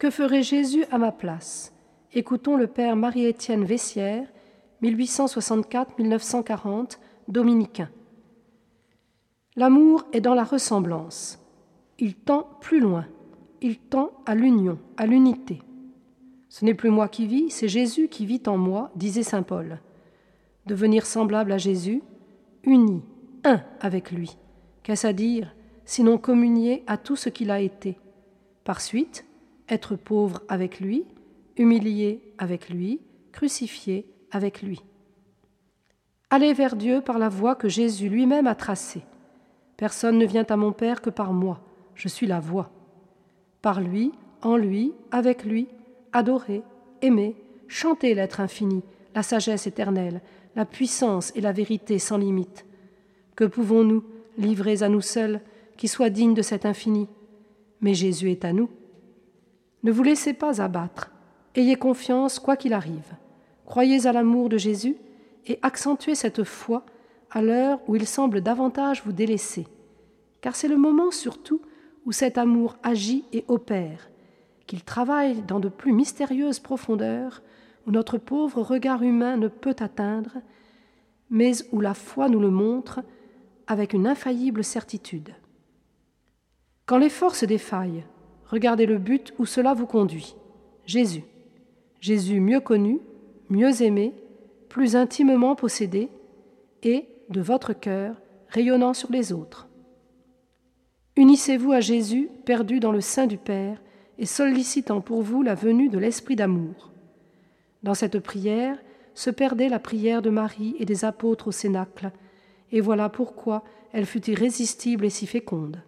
Que ferait Jésus à ma place? Écoutons le père Marie-Étienne Vessière, 1864-1940, dominicain. L'amour est dans la ressemblance. Il tend plus loin. Il tend à l'union, à l'unité. Ce n'est plus moi qui vis, c'est Jésus qui vit en moi, disait saint Paul. Devenir semblable à Jésus, uni, un avec lui. Qu'est-ce à dire, sinon communier à tout ce qu'il a été? Par suite, être pauvre avec lui, humilié avec lui, crucifié avec lui. Aller vers Dieu par la voie que Jésus lui-même a tracée. Personne ne vient à mon Père que par moi, je suis la voie. Par lui, en lui, avec lui, adorer, aimer, chanter l'être infini, la sagesse éternelle, la puissance et la vérité sans limite. Que pouvons-nous, livrés à nous seuls, qui soient dignes de cet infini? Mais Jésus est à nous. Ne vous laissez pas abattre, ayez confiance quoi qu'il arrive. Croyez à l'amour de Jésus et accentuez cette foi à l'heure où il semble davantage vous délaisser, car c'est le moment surtout où cet amour agit et opère, qu'il travaille dans de plus mystérieuses profondeurs où notre pauvre regard humain ne peut atteindre, mais où la foi nous le montre avec une infaillible certitude. Quand les forces défaillent, regardez le but où cela vous conduit. Jésus. Jésus mieux connu, mieux aimé, plus intimement possédé, et, de votre cœur, rayonnant sur les autres. Unissez-vous à Jésus perdu dans le sein du Père, et sollicitant pour vous la venue de l'Esprit d'amour. Dans cette prière se perdait la prière de Marie et des apôtres au Cénacle, et voilà pourquoi elle fut irrésistible et si féconde.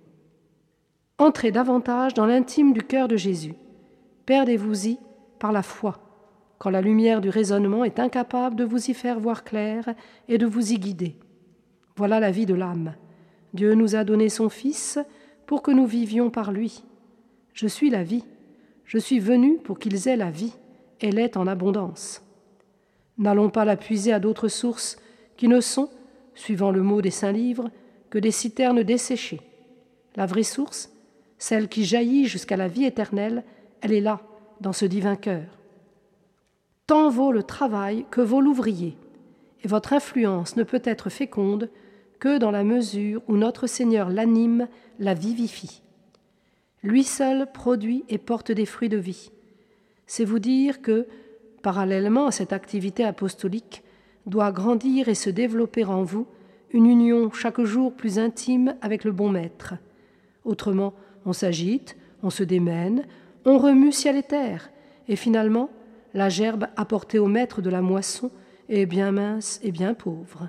Entrez davantage dans l'intime du cœur de Jésus. Perdez-vous-y par la foi, quand la lumière du raisonnement est incapable de vous y faire voir clair et de vous y guider. Voilà la vie de l'âme. Dieu nous a donné son Fils pour que nous vivions par lui. Je suis la vie. Je suis venu pour qu'ils aient la vie. Elle est en abondance. N'allons pas la puiser à d'autres sources qui ne sont, suivant le mot des saints livres, que des citernes desséchées. La vraie source, celle qui jaillit jusqu'à la vie éternelle, elle est là, dans ce divin cœur. Tant vaut le travail que vaut l'ouvrier, et votre influence ne peut être féconde que dans la mesure où notre Seigneur l'anime, la vivifie. Lui seul produit et porte des fruits de vie. C'est vous dire que, parallèlement à cette activité apostolique, doit grandir et se développer en vous une union chaque jour plus intime avec le bon maître. Autrement, on s'agite, on se démène, on remue ciel et terre, et finalement, la gerbe apportée au maître de la moisson est bien mince et bien pauvre.